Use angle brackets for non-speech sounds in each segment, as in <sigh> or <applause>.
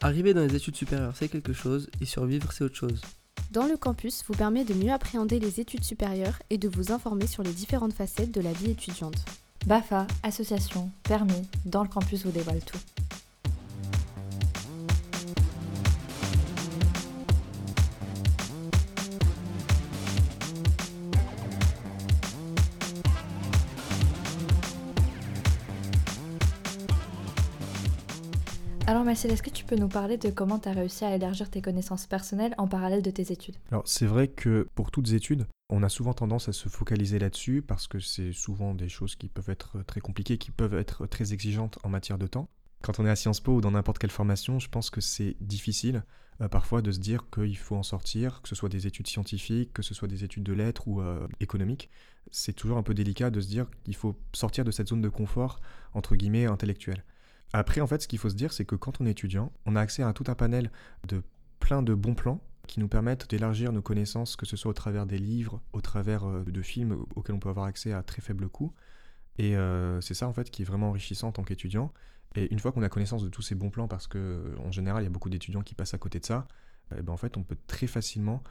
Arriver dans les études supérieures, c'est quelque chose, et survivre, c'est autre chose. Dans le campus vous permet de mieux appréhender les études supérieures et de vous informer sur les différentes facettes de la vie étudiante. BAFA, association, permis, dans le campus vous dévoile tout. Marcel, est-ce que tu peux nous parler de comment tu as réussi à élargir tes connaissances personnelles en parallèle de tes études? Alors c'est vrai que pour toutes études, on a souvent tendance à se focaliser là-dessus parce que c'est souvent des choses qui peuvent être très compliquées, qui peuvent être très exigeantes en matière de temps. Quand on est à Sciences Po ou dans n'importe quelle formation, je pense que c'est difficile euh, parfois de se dire qu'il faut en sortir, que ce soit des études scientifiques, que ce soit des études de lettres ou euh, économiques. C'est toujours un peu délicat de se dire qu'il faut sortir de cette zone de confort, entre guillemets, intellectuelle. Après, en fait, ce qu'il faut se dire, c'est que quand on est étudiant, on a accès à tout un panel de plein de bons plans qui nous permettent d'élargir nos connaissances, que ce soit au travers des livres, au travers euh, de films auxquels on peut avoir accès à très faible coût. Et euh, c'est ça, en fait, qui est vraiment enrichissant en tant qu'étudiant. Et une fois qu'on a connaissance de tous ces bons plans, parce que en général, il y a beaucoup d'étudiants qui passent à côté de ça, eh ben, en fait, on peut très facilement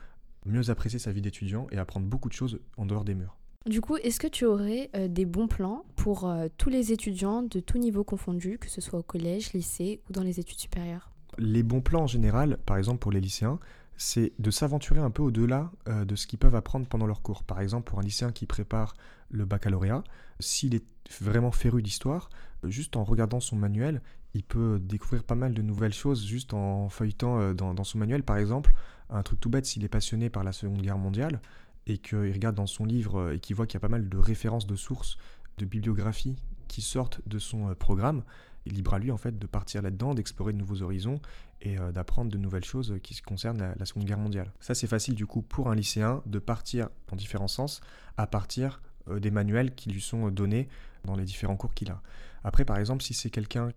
mieux apprécier sa vie d'étudiant et apprendre beaucoup de choses en dehors des murs. Du coup, est-ce que tu aurais euh, des bons plans pour euh, tous les étudiants de tout niveau confondu, que ce soit au collège, lycée ou dans les études supérieures? Les bons plans en général, par exemple pour les lycéens, c'est de s'aventurer un peu au-delà euh, de ce qu'ils peuvent apprendre pendant leur cours. Par exemple, pour un lycéen qui prépare le baccalauréat, s'il est vraiment féru d'histoire, juste en regardant son manuel, il peut découvrir pas mal de nouvelles choses juste en feuilletant dans, dans son manuel. Par exemple, un truc tout bête, s'il est passionné par la Seconde Guerre mondiale, et qu'il regarde dans son livre euh, et qu'il voit qu'il y a pas mal de références de sources, de bibliographies qui sortent de son euh, programme, il libre à lui en fait de partir là-dedans, d'explorer de nouveaux horizons et euh, d'apprendre de nouvelles choses qui concernent la, Seconde Guerre mondiale. Ça c'est facile du coup pour un lycéen de partir en différents sens à partir des manuels qui lui sont donnés dans les différents cours qu'il a. Après par exemple si c'est quelqu'un,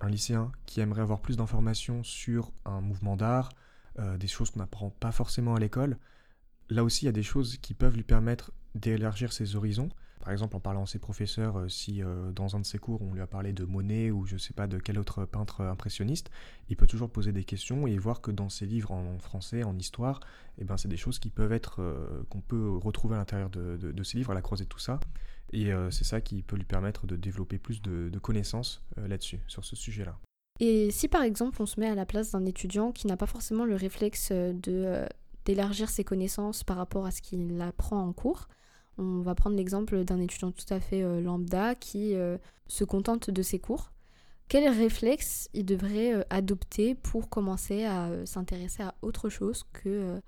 un lycéen qui aimerait avoir plus d'informations sur un mouvement d'art, des choses qu'on n'apprend pas forcément à l'école, là aussi, il y a des choses qui peuvent lui permettre d'élargir ses horizons. Par exemple, en parlant à ses professeurs, euh, si euh, dans un de ses cours on lui a parlé de Monet ou je ne sais pas de quel autre peintre impressionniste, il peut toujours poser des questions et voir que dans ses livres en français, en histoire, eh ben, c'est des choses qui peuvent être euh, qu'on peut retrouver à l'intérieur de, de, ses livres, à la croisée de tout ça. Et c'est ça qui peut lui permettre de développer plus de, de connaissances là-dessus, sur ce sujet-là. Et si par exemple on se met à la place d'un étudiant qui n'a pas forcément le réflexe de d'élargir ses connaissances par rapport à ce qu'il apprend en cours. On va prendre l'exemple d'un étudiant tout à fait euh, lambda qui euh, se contente de ses cours. Quel réflexe il devrait euh, adopter pour commencer à s'intéresser à autre chose que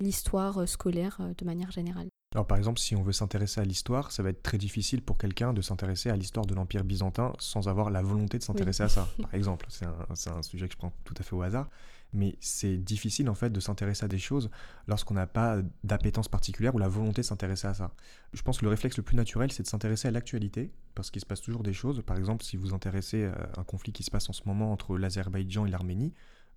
l'histoire scolaire de manière générale? Alors par exemple, si on veut s'intéresser à l'histoire, ça va être très difficile pour quelqu'un de s'intéresser à l'histoire de l'Empire byzantin sans avoir la volonté de s'intéresser à ça. Par exemple, c'est un, un, sujet que je prends tout à fait au hasard mais c'est difficile en fait de s'intéresser à des choses lorsqu'on n'a pas d'appétence particulière ou la volonté de s'intéresser à ça. Je pense que le réflexe le plus naturel, c'est de s'intéresser à l'actualité, parce qu'il se passe toujours des choses. Par exemple, si vous intéressez à un conflit qui se passe en ce moment entre l'Azerbaïdjan et l'Arménie,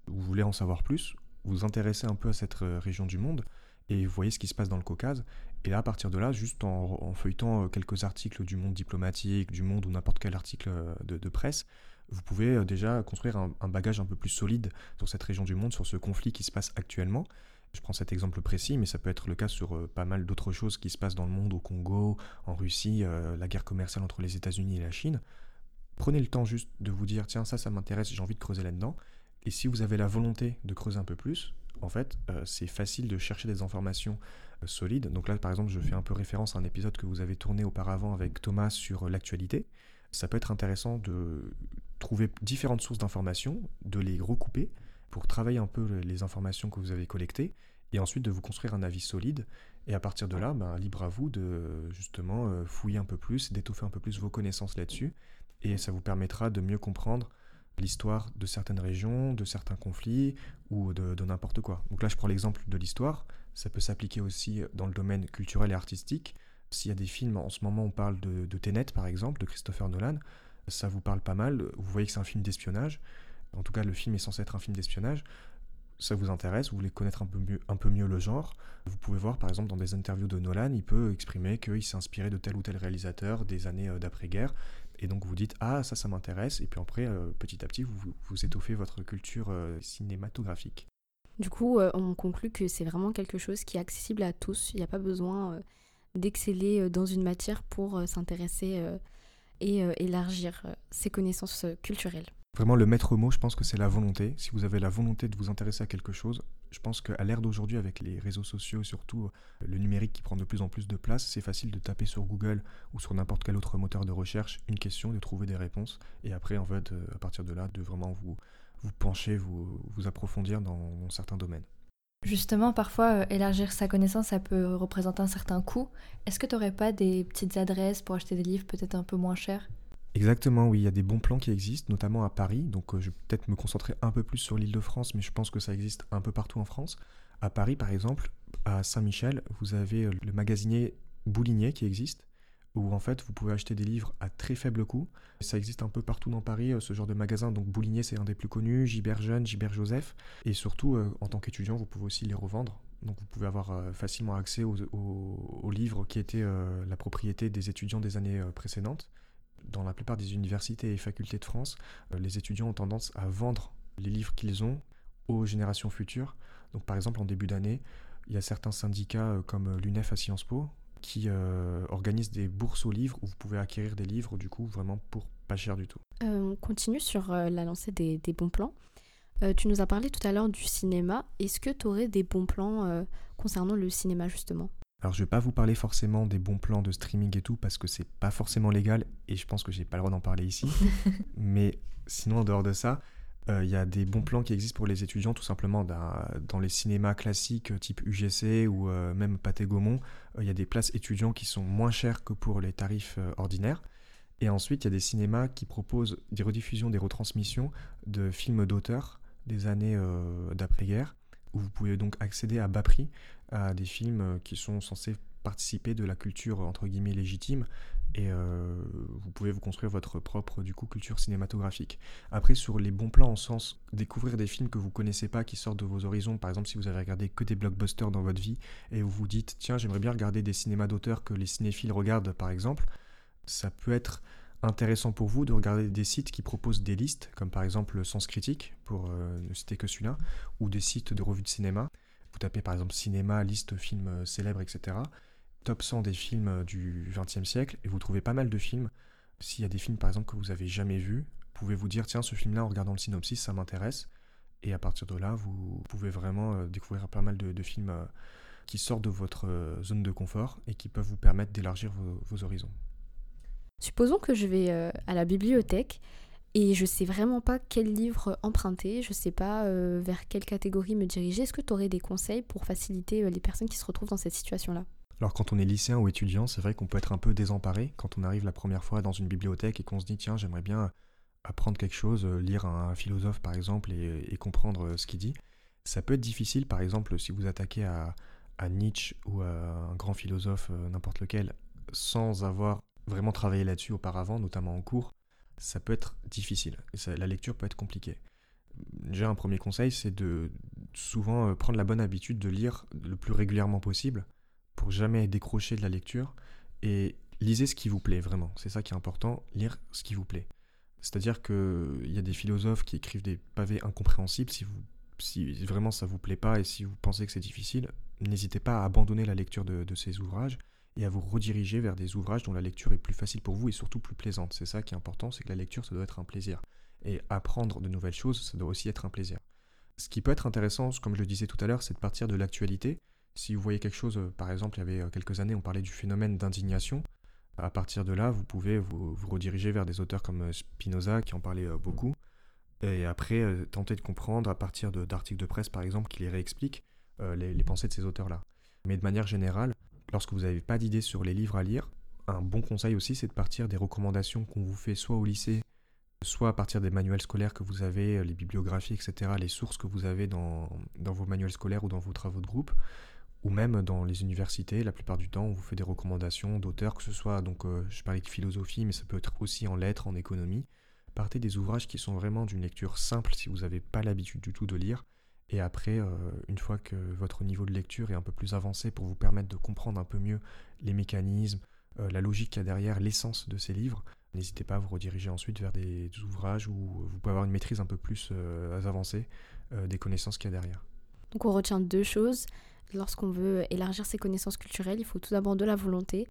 vous voulez en savoir plus, vous vous intéressez un peu à cette euh, région du monde, et vous voyez ce qui se passe dans le Caucase. Et là, à partir de là, juste en, feuilletant euh, quelques articles du monde diplomatique, du monde ou n'importe quel article euh, de presse, vous pouvez euh, déjà construire un, bagage un peu plus solide sur cette région du monde, sur ce conflit qui se passe actuellement. Je prends cet exemple précis, mais ça peut être le cas sur euh, pas mal d'autres choses qui se passent dans le monde, au Congo, en Russie, euh, la guerre commerciale entre les États-Unis et la Chine. Prenez le temps juste de vous dire, tiens, ça, ça m'intéresse, j'ai envie de creuser là-dedans. Et si vous avez la volonté de creuser un peu plus, en fait, c'est facile de chercher des informations solides. Donc là, par exemple, je fais un peu référence à un épisode que vous avez tourné auparavant avec Thomas sur l'actualité. Ça peut être intéressant de trouver différentes sources d'informations, de les recouper pour travailler un peu les informations que vous avez collectées et ensuite de vous construire un avis solide. Et à partir de là, ben, libre à vous de justement euh, fouiller un peu plus, d'étoffer un peu plus vos connaissances là-dessus. Et ça vous permettra de mieux comprendre l'histoire de certaines régions, de certains conflits ou de, n'importe quoi. Donc là, je prends l'exemple de l'histoire. Ça peut s'appliquer aussi dans le domaine culturel et artistique. S'il y a des films, en ce moment on parle de, de par exemple, de Christopher Nolan, ça vous parle pas mal, vous voyez que c'est un film d'espionnage, en tout cas le film est censé être un film d'espionnage, ça vous intéresse, vous voulez connaître un peu, mieux, le genre, vous pouvez voir par exemple dans des interviews de Nolan, il peut exprimer qu'il s'est inspiré de tel ou tel réalisateur des années euh, d'après-guerre, Et donc vous dites ah ça ça m'intéresse et puis après euh, petit à petit vous, étoffez votre culture euh, cinématographique. Du coup, on conclut que c'est vraiment quelque chose qui est accessible à tous. Il n'y a pas besoin d'exceller dans une matière pour s'intéresser et euh, élargir euh, ses connaissances euh, culturelles. Vraiment le maître mot je pense que c'est la volonté. Si vous avez la volonté de vous intéresser à quelque chose, je pense qu'à l'ère d'aujourd'hui avec les réseaux sociaux et surtout le numérique qui prend de plus en plus de place, c'est facile de taper sur Google ou sur n'importe quel autre moteur de recherche une question, de trouver des réponses et après en fait à partir de là de vraiment vous vous pencher, vous, vous approfondir dans certains domaines. Justement, parfois, euh, élargir sa connaissance, ça peut représenter un certain coût. Est-ce que tu n'aurais pas des petites adresses pour acheter des livres peut-être un peu moins chers? Exactement, oui, il y a des bons plans qui existent, notamment à Paris. Donc, euh, je vais peut-être me concentrer un peu plus sur l'île de France, mais je pense que ça existe un peu partout en France. À Paris, par exemple, à Saint-Michel, vous avez euh, le magasinier Boulinier qui existe, où en fait vous pouvez acheter des livres à très faible coût. Ça existe un peu partout dans Paris, euh, ce genre de magasin. Donc Boulinier, c'est un des plus connus, Gibert Jeune, Gibert Joseph. Et surtout, euh, en tant qu'étudiant, vous pouvez aussi les revendre. Donc vous pouvez avoir euh, facilement accès aux, aux- livres qui étaient la propriété des étudiants des années précédentes. Dans la plupart des universités et facultés de France, les étudiants ont tendance à vendre les livres qu'ils ont aux générations futures. Donc par exemple, en début d'année, il y a certains syndicats comme l'UNEF à Sciences Po qui euh, organisent des bourses aux livres où vous pouvez acquérir des livres du coup vraiment pour pas cher du tout. Euh, on continue sur euh, la lancée des, des bons plans. Tu nous as parlé tout à l'heure du cinéma. Est-ce que tu aurais des bons plans concernant le cinéma justement? Alors je vais pas vous parler forcément des bons plans de streaming et tout parce que c'est pas forcément légal et je pense que j'ai pas le droit d'en parler ici. <laughs> Mais sinon en dehors de ça, il y a des bons plans qui existent pour les étudiants tout simplement dans, les cinémas classiques euh, type UGC ou euh, même Pathé Gaumont. euh, Il y a des places étudiants qui sont moins chères que pour les tarifs euh, ordinaires. Et ensuite, il y a des cinémas qui proposent des rediffusions, des retransmissions de films d'auteur des années euh, d'après-guerre, où vous pouvez donc accéder à bas prix à des films euh, qui sont censés participer de la culture entre guillemets légitime et euh, vous pouvez vous construire votre propre du coup culture cinématographique. Après sur les bons plans en sens découvrir des films que vous connaissez pas qui sortent de vos horizons par exemple si vous avez regardé que des blockbusters dans votre vie et vous vous dites tiens j'aimerais bien regarder des cinémas d'auteur que les cinéphiles regardent par exemple ça peut être intéressant pour vous de regarder des sites qui proposent des listes, comme par exemple Sens Critique, pour euh, ne citer que celui-là, ou des sites de revues de cinéma. Vous tapez par exemple cinéma, liste films euh, célèbres, etc. Top 100 des films euh, du XXe siècle, et vous trouvez pas mal de films. S'il y a des films par exemple que vous avez jamais vus, vous pouvez vous dire tiens ce film-là en regardant le synopsis ça m'intéresse, et à partir de là vous pouvez vraiment euh, découvrir pas mal de, films euh, qui sortent de votre zone de confort et qui peuvent vous permettre d'élargir vos- horizons. Supposons que je vais à la bibliothèque et je sais vraiment pas quel livre emprunter, je sais pas vers quelle catégorie me diriger. Est-ce que tu aurais des conseils pour faciliter les personnes qui se retrouvent dans cette situation-là? Alors quand on est lycéen ou étudiant, c'est vrai qu'on peut être un peu désemparé quand on arrive la première fois dans une bibliothèque et qu'on se dit tiens j'aimerais bien apprendre quelque chose, euh, lire un philosophe par exemple et, comprendre euh, ce qu'il dit. Ça peut être difficile par exemple si vous attaquez à, Nietzsche ou à un grand philosophe euh, n'importe lequel sans avoir vraiment travaillé là-dessus auparavant, notamment en cours, ça peut être difficile. La lecture peut être compliquée. Déjà un premier conseil c'est de souvent prendre la bonne habitude de lire le plus régulièrement possible pour jamais décrocher de la lecture et lisez ce qui vous plaît vraiment. C'est ça qui est important, lire ce qui vous plaît. C'est-à-dire qu'il y a des philosophes qui écrivent des pavés incompréhensibles. Si, vous, si vraiment ça vous plaît pas et si vous pensez que c'est difficile, n'hésitez pas à abandonner la lecture de, de ces ouvrages et à vous rediriger vers des ouvrages dont la lecture est plus facile pour vous et surtout plus plaisante. C'est ça qui est important, c'est que la lecture, ça doit être un plaisir. Et apprendre de nouvelles choses, ça doit aussi être un plaisir. Ce qui peut être intéressant, comme je le disais tout à l'heure, c'est de partir de l'actualité. Si vous voyez quelque chose, euh, par exemple, il y avait euh, quelques années, on parlait du phénomène d'indignation. À partir de là, vous pouvez vous, rediriger vers des auteurs comme euh, Spinoza, qui en parlait beaucoup. Et après, tenter de comprendre à partir d'articles de, presse, par exemple, qui les réexpliquent les, pensées de ces auteurs-là. Mais de manière générale, lorsque vous n'avez pas d'idée sur les livres à lire, un bon conseil aussi, c'est de partir des recommandations qu'on vous fait soit au lycée, soit à partir des manuels scolaires que vous avez, les bibliographies, etc., les sources que vous avez dans vos manuels scolaires ou dans vos travaux de groupe, ou même dans les universités, la plupart du temps, on vous fait des recommandations d'auteurs, que ce soit, donc, euh, je parlais de philosophie, mais ça peut être aussi en lettres, en économie. Partez des ouvrages qui sont vraiment d'une lecture simple si vous n'avez pas l'habitude du tout de lire. Et après, euh, une fois que votre niveau de lecture est un peu plus avancé pour vous permettre de comprendre un peu mieux les mécanismes, euh, la logique qu'il y a derrière, l'essence de ces livres, N'hésitez pas à vous rediriger ensuite vers des ouvrages où vous pouvez avoir une maîtrise un peu plus avancée des connaissances qu'il y a derrière. Donc on retient deux choses. Lorsqu'on veut élargir ses connaissances culturelles, il faut tout d'abord de la volonté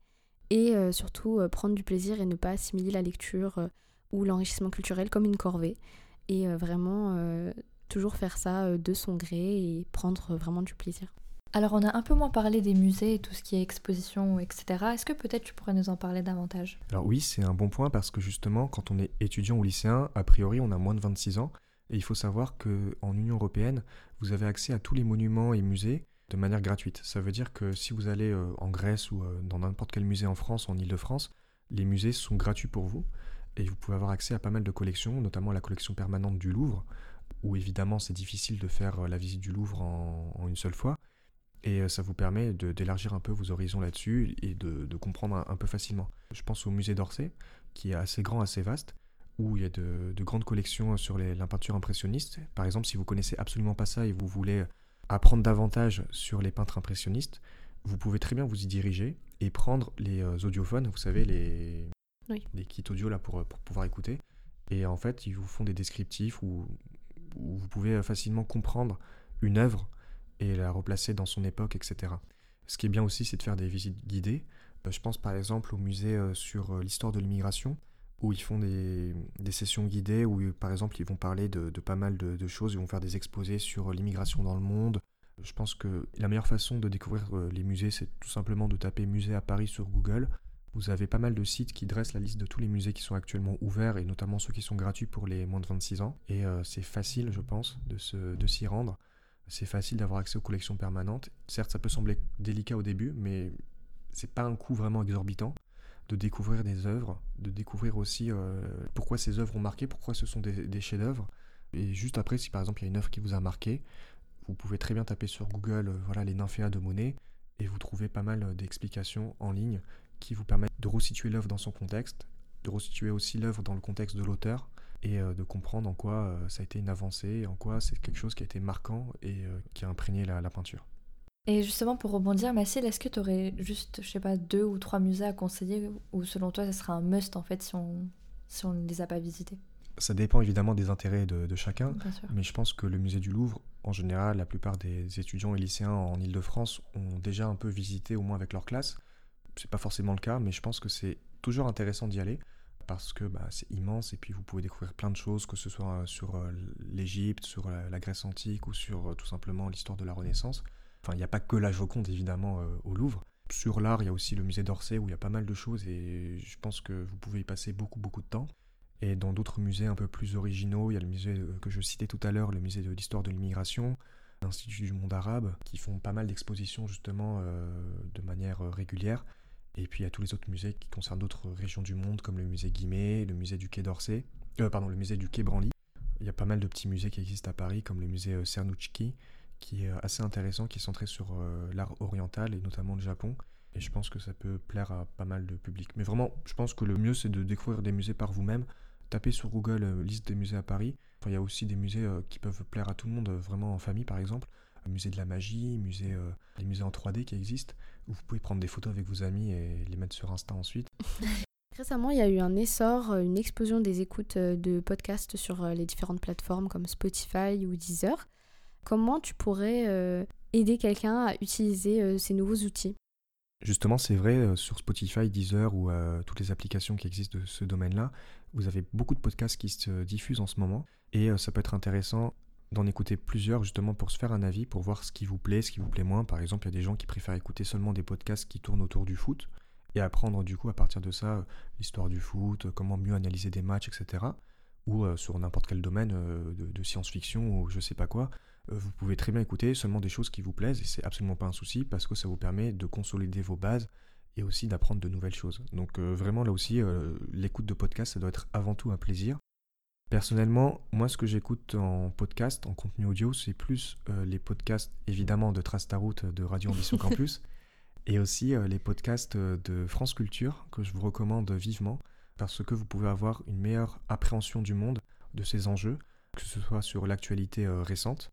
et euh, surtout prendre du plaisir et ne pas assimiler la lecture ou l'enrichissement culturel comme une corvée. Et vraiment toujours faire ça de son gré et prendre vraiment du plaisir. Alors on a un peu moins parlé des musées et tout ce qui est exposition, etc. Est-ce que peut-être tu pourrais nous en parler davantage? Alors oui, c'est un bon point parce que justement, quand on est étudiant ou lycéen, a priori on a moins de 26 ans. Et il faut savoir qu'en Union Européenne, vous avez accès à tous les monuments et musées de manière gratuite. Ça veut dire que si vous allez euh, en Grèce ou euh, dans n'importe quel musée en France, en Ile-de-France, les musées sont gratuits pour vous. Et vous pouvez avoir accès à pas mal de collections, notamment la collection permanente du Louvre, où évidemment c'est difficile de faire euh, la visite du Louvre en une seule fois. Et ça vous permet d'élargir un peu vos horizons là-dessus et de, comprendre un, peu facilement. Je pense au musée d'Orsay, qui est assez grand, assez vaste, où il y a de, grandes collections sur la peinture impressionniste. Par exemple, si vous connaissez absolument pas ça et vous voulez apprendre davantage sur les peintres impressionnistes, vous pouvez très bien vous y diriger et prendre les euh, audiophones, vous savez, les, les kits audio là pour, pour pouvoir écouter. Et en fait, ils vous font des descriptifs où, où vous pouvez facilement comprendre une œuvre et la replacer dans son époque, etc. Ce qui est bien aussi, c'est de faire des visites guidées. Euh, je pense par exemple au musée euh, sur euh, l'histoire de l'immigration, où ils font des, sessions guidées, où par exemple ils vont parler de, pas mal de, choses, ils vont faire des exposés sur l'immigration dans le monde. Je pense que la meilleure façon de découvrir les musées, c'est tout simplement de taper musée à Paris sur Google. Vous avez pas mal de sites qui dressent la liste de tous les musées qui sont actuellement ouverts et notamment ceux qui sont gratuits pour les moins de 26 ans. Et c'est facile, je pense, de s'y rendre c'est facile d'avoir accès aux collections permanentes. Certes, ça peut sembler délicat au début, mais c'est pas un coût vraiment exorbitant de découvrir des œuvres, de découvrir aussi euh, pourquoi ces œuvres ont marqué, pourquoi ce sont des, chefs-d'œuvre. Et juste après, si par exemple il y a une œuvre qui vous a marqué, vous pouvez très bien taper sur Google euh, voilà les nymphéas de Monet et vous trouvez pas mal euh, d'explications en ligne qui vous permettent de resituer l'œuvre dans son contexte, de resituer aussi l'œuvre dans le contexte de l'auteur et de comprendre en quoi ça a été une avancée, en quoi c'est quelque chose qui a été marquant et qui a imprégné la, peinture. Et justement, pour rebondir, Mathilde, est-ce que tu aurais juste, je sais pas, deux ou trois musées à conseiller ou selon toi, ça sera un must en fait si on si on ne les a pas visités? Ça dépend évidemment des intérêts de, chacun, mais je pense que le musée du Louvre, en général, la plupart des étudiants et lycéens en Ile-de-France ont déjà un peu visité, au moins avec leur classe. C'est pas forcément le cas, mais je pense que c'est toujours intéressant d'y aller parce que bah, c'est immense et puis vous pouvez découvrir plein de choses, que ce soit euh, sur euh, l'Égypte, sur la, Grèce antique ou sur euh, tout simplement l'histoire de la Renaissance. Il n'y a pas que la Joconde évidemment au Louvre. Sur l'art, il y a aussi le musée d'Orsay où il y a pas mal de choses et je pense que vous pouvez y passer beaucoup beaucoup de temps. Et dans d'autres musées un peu plus originaux, il y a le musée que je citais tout à l'heure, le musée de l'histoire de l'immigration, l'Institut du monde arabe, qui font pas mal d'expositions justement de manière régulière. Et puis il y a tous les autres musées qui concernent d'autres régions du monde, comme le musée Guimet, le musée du Quai d'Orsay, euh, pardon, le musée du Quai Branly. Il y a pas mal de petits musées qui existent à Paris, comme le musée euh, Cernouchki, qui est euh, assez intéressant, qui est centré sur l'art oriental et notamment le Japon. Et je pense que ça peut plaire à pas mal de public. Mais vraiment, je pense que le mieux, c'est de découvrir des musées par vous-même. Tapez sur Google liste des musées à Paris. il y a aussi des musées qui peuvent plaire à tout le monde, vraiment en famille par exemple musée de la magie, musée, euh, les musées en 3D qui existent, où vous pouvez prendre des photos avec vos amis et les mettre sur Insta ensuite. <laughs> Récemment, il y a eu un essor, euh, une explosion des écoutes euh, de podcasts sur les différentes plateformes comme Spotify ou Deezer. Comment tu pourrais aider quelqu'un à utiliser ces nouveaux outils? Justement, c'est vrai, sur Spotify, Deezer ou toutes les applications qui existent de ce domaine-là, vous avez beaucoup de podcasts qui se diffusent en ce moment et ça peut être intéressant d'en écouter plusieurs justement pour se faire un avis, pour voir ce qui vous plaît, ce qui vous plaît moins. Par exemple, il y a des gens qui préfèrent écouter seulement des podcasts qui tournent autour du foot et apprendre du coup à partir de ça l'histoire du foot, comment mieux analyser des matchs, etc. Ou euh, sur n'importe quel domaine euh, de, science-fiction ou je sais pas quoi. Euh, vous pouvez très bien écouter seulement des choses qui vous plaisent et c'est absolument pas un souci parce que ça vous permet de consolider vos bases et aussi d'apprendre de nouvelles choses. Donc vraiment là aussi, l'écoute de podcast, ça doit être avant tout un plaisir Personnellement, moi, ce que j'écoute en podcast, en contenu audio, c'est plus euh, les podcasts, évidemment, de Trace ta route de Radio Ambition <laughs> Campus, et aussi euh, les podcasts euh, de France Culture, que je vous recommande vivement, parce que vous pouvez avoir une meilleure appréhension du monde, de ses enjeux, que ce soit sur l'actualité récente,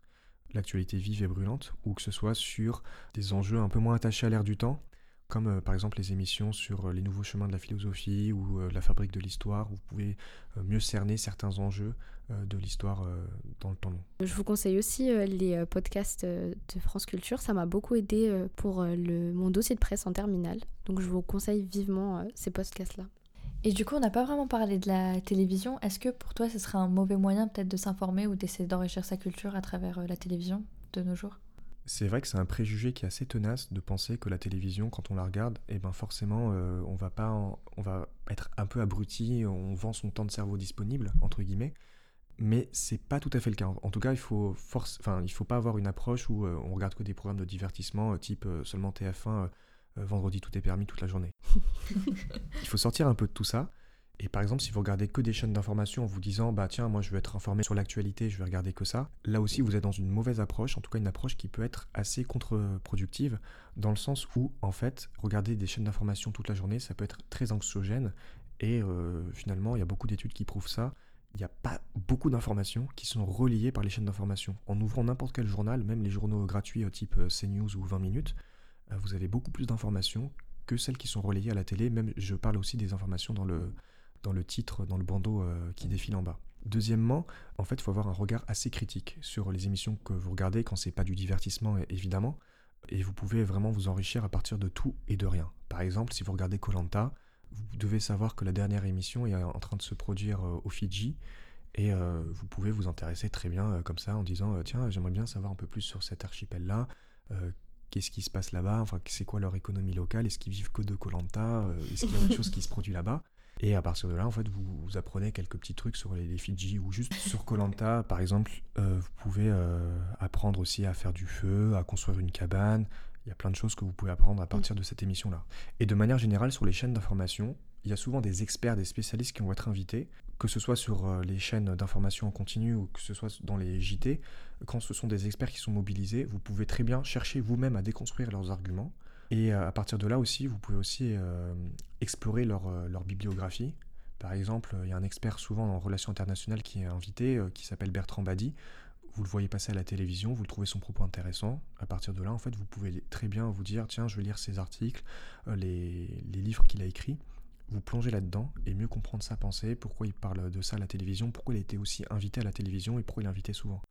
l'actualité vive et brûlante, ou que ce soit sur des enjeux un peu moins attachés à l'air du temps, comme euh, par exemple les émissions sur euh, les nouveaux chemins de la philosophie ou euh, la fabrique de l'histoire, vous pouvez mieux cerner certains enjeux de l'histoire dans le temps long. Je vous conseille aussi les podcasts de France Culture. Ça m'a beaucoup aidé pour le, mon dossier de presse en terminale. Donc je vous conseille vivement ces podcasts-là. Et du coup, on n'a pas vraiment parlé de la télévision. Est-ce que pour toi, ce serait un mauvais moyen peut-être de s'informer ou d'essayer d'enrichir sa culture à travers euh, la télévision de nos jours? C'est vrai que c'est un préjugé qui est assez tenace de penser que la télévision, quand on la regarde, eh ben forcément, euh, on va pas, on va être un peu abruti, on vend son temps de cerveau disponible entre guillemets. Mais c'est pas tout à fait le cas. En tout cas, il faut force, enfin, il faut pas avoir une approche où euh, on regarde que des programmes de divertissement type seulement TF1, euh, euh, vendredi tout est permis toute la journée. <laughs> il faut sortir un peu de tout ça. Et par exemple, si vous regardez que des chaînes d'information en vous disant, bah tiens, moi je veux être informé sur l'actualité, je vais regarder que ça, là aussi vous êtes dans une mauvaise approche, en tout cas une approche qui peut être assez contre-productive, dans le sens où, en fait, regarder des chaînes d'information toute la journée, ça peut être très anxiogène, et euh, finalement, il y a beaucoup d'études qui prouvent ça. Il n'y a pas beaucoup d'informations qui sont reliées par les chaînes d'information. En ouvrant n'importe quel journal, même les journaux gratuits euh, type euh, CNews ou 20 minutes, euh, vous avez beaucoup plus d'informations que celles qui sont relayées à la télé. Même, je parle aussi des informations dans le, dans le titre, dans le bandeau euh, qui défile en bas. Deuxièmement, en fait, il faut avoir un regard assez critique sur les émissions que vous regardez quand c'est pas du divertissement, évidemment. Et vous pouvez vraiment vous enrichir à partir de tout et de rien. Par exemple, si vous regardez Colanta, vous devez savoir que la dernière émission est en train de se produire euh, au Fidji. Et euh, vous pouvez vous intéresser très bien euh, comme ça en disant euh, tiens j'aimerais bien savoir un peu plus sur cet archipel là qu'est-ce qui se passe là-bas enfin c'est quoi leur économie locale est-ce qu'ils vivent que de Colanta est-ce qu'il y a autre chose qui se produit là-bas et à partir de là en fait vous, apprenez quelques petits trucs sur les, Fidji ou juste sur Colanta par exemple euh, vous pouvez euh, apprendre aussi à faire du feu à construire une cabane. Il y a plein de choses que vous pouvez apprendre à partir de cette émission là et de manière générale sur les chaînes d'information il y a souvent des experts, des spécialistes qui vont être invités, que ce soit sur euh, les chaînes d'information en continu ou que ce soit dans les JT. Quand ce sont des experts qui sont mobilisés, vous pouvez très bien chercher vous-même à déconstruire leurs arguments. Et euh, à partir de là aussi, vous pouvez aussi euh, explorer leur, bibliographie. Par exemple, il y a un expert souvent en relations internationales qui est invité, qui s'appelle Bertrand Badi. Vous le voyez passer à la télévision, vous trouvez son propos intéressant. À partir de là, en fait, vous pouvez très bien vous dire, tiens, je vais lire ses articles, les, les livres qu'il a écrits vous plongez là-dedans et mieux comprendre sa pensée, pourquoi il parle de ça à la télévision, pourquoi il a été aussi invité à la télévision et pourquoi il est invité souvent.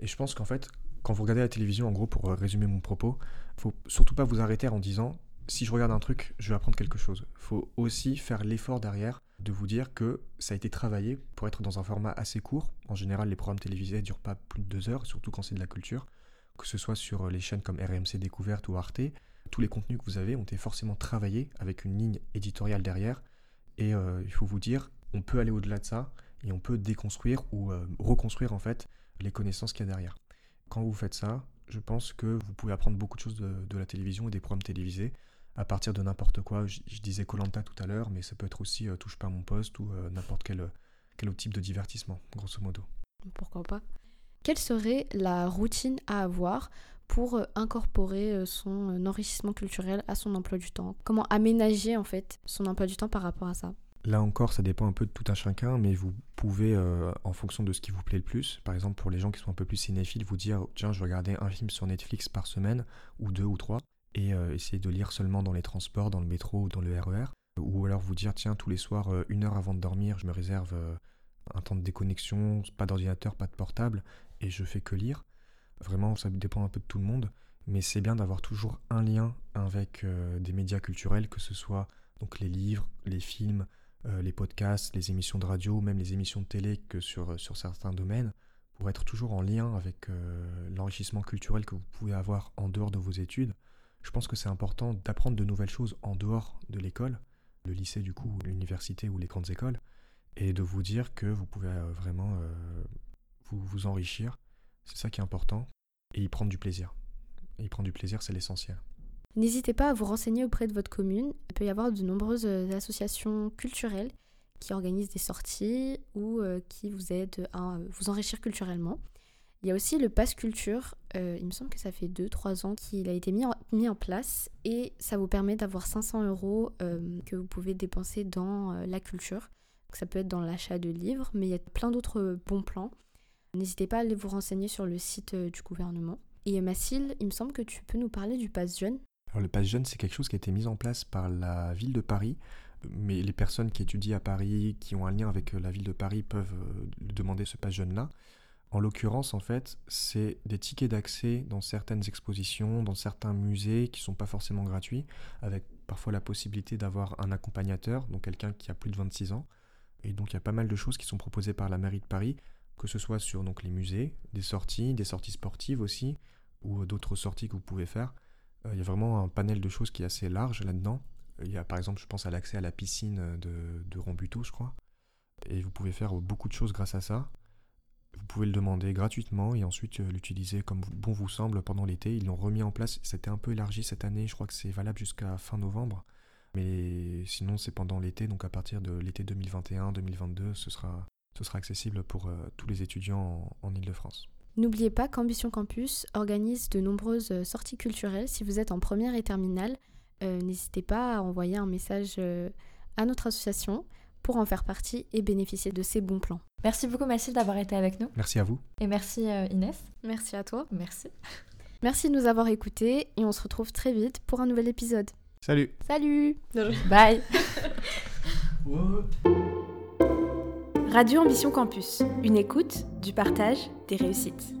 Et je pense qu'en fait, quand vous regardez la télévision, en gros, pour euh, résumer mon propos, faut surtout pas vous arrêter en disant si je regarde un truc, je vais apprendre quelque chose. Faut aussi faire l'effort derrière de vous dire que ça a été travaillé pour être dans un format assez court. En général, les programmes télévisés ne durent pas plus de deux heures, surtout quand c'est de la culture. Que ce soit sur les chaînes comme RMC Découverte ou Arte, tous les contenus que vous avez ont été forcément travaillés avec une ligne éditoriale derrière. Et euh, il faut vous dire, on peut aller au-delà de ça et on peut déconstruire ou euh, reconstruire en fait les connaissances qu'il y a derrière. Quand vous faites ça, je pense que vous pouvez apprendre beaucoup de choses de, la télévision et des programmes télévisés à partir de n'importe quoi. Je, disais Colanta tout à l'heure, mais ça peut être aussi euh, Touche pas à mon poste ou n'importe quel, quel autre type de divertissement, grosso modo. Pourquoi pas? Quelle serait la routine à avoir pour euh, incorporer euh, son euh, enrichissement culturel à son emploi du temps? Comment aménager en fait son emploi du temps par rapport à ça? Là encore, ça dépend un peu de tout un chacun, mais vous pouvez, en fonction de ce qui vous plaît le plus, par exemple pour les gens qui sont un peu plus cinéphiles, vous dire tiens, je regarder un film sur Netflix par semaine, ou deux ou trois, et essayer de lire seulement dans les transports, dans le métro ou dans le RER. Ou alors vous dire tiens, tous les soirs, une heure avant de dormir, je me réserve un temps de déconnexion, pas d'ordinateur, pas de portable, et je fais que lire. Vraiment, ça dépend un peu de tout le monde, mais c'est bien d'avoir toujours un lien avec euh, des médias culturels, que ce soit donc les livres, les films, euh, les podcasts, les émissions de radio, même les émissions de télé que sur, sur certains domaines, pour être toujours en lien avec euh, l'enrichissement culturel que vous pouvez avoir en dehors de vos études. Je pense que c'est important d'apprendre de nouvelles choses en dehors de l'école, le lycée du coup, l'université ou les grandes écoles, et de vous dire que vous pouvez euh, vraiment euh, vous, vous enrichir. C'est ça qui est important, et y prendre du plaisir. Et y prendre du plaisir, c'est l'essentiel. N'hésitez pas à vous renseigner auprès de votre commune. Il peut y avoir de nombreuses euh, associations culturelles qui organisent des sorties ou euh, qui vous aident à euh, vous enrichir culturellement. Il y a aussi le Pass Culture. Il me semble que ça fait 2-3 ans qu'il a été mis en, mis en place et ça vous permet d'avoir 500 euros que vous pouvez dépenser dans la culture. Ça peut être dans l'achat de livres, mais il y a plein d'autres bons plans. N'hésitez pas à aller vous renseigner sur le site euh, du gouvernement. Et euh, Mathilde, il me semble que tu peux nous parler du Pass Jeune. Alors, le pass jeune, c'est quelque chose qui a été mis en place par la ville de Paris, mais les personnes qui étudient à Paris, qui ont un lien avec euh, la ville de Paris, peuvent demander ce pass jeune-là. En l'occurrence, en fait, c'est des tickets d'accès dans certaines expositions, dans certains musées qui sont pas forcément gratuits, avec parfois la possibilité d'avoir un accompagnateur, donc quelqu'un qui a plus de 26 ans. Et donc il y a pas mal de choses qui sont proposées par la mairie de Paris, que ce soit sur donc, les musées, des sorties, des sorties sportives aussi, ou d'autres sorties que vous pouvez faire. Euh, il y a vraiment un panel de choses qui est assez large là-dedans. Il y a par exemple, je pense à l'accès à la piscine de, de Rambuteau, je crois. Et vous pouvez faire beaucoup de choses grâce à ça. Vous pouvez le demander gratuitement et ensuite euh, l'utiliser comme bon vous semble pendant l'été. Ils l'ont remis en place, c'était un peu élargi cette année, je crois que c'est valable jusqu'à fin novembre. Mais sinon c'est pendant l'été, donc à partir de l'été 2021-2022, ce sera, ce sera accessible pour euh, tous les étudiants en, en Ile-de-France. N'oubliez pas qu'Ambition Campus organise de nombreuses euh, sorties culturelles si vous êtes en première et terminale. Euh, N'hésitez pas à envoyer un message euh, à notre association pour en faire partie et bénéficier de ces bons plans. Merci beaucoup Mathilde d'avoir été avec nous. Merci à vous. Et merci euh, Inès. Merci à toi. Merci. Merci de nous avoir écoutés et on se retrouve très vite pour un nouvel épisode. Salut Salut Bye. <laughs> Radio Ambition Campus, une écoute, du partage, des réussites.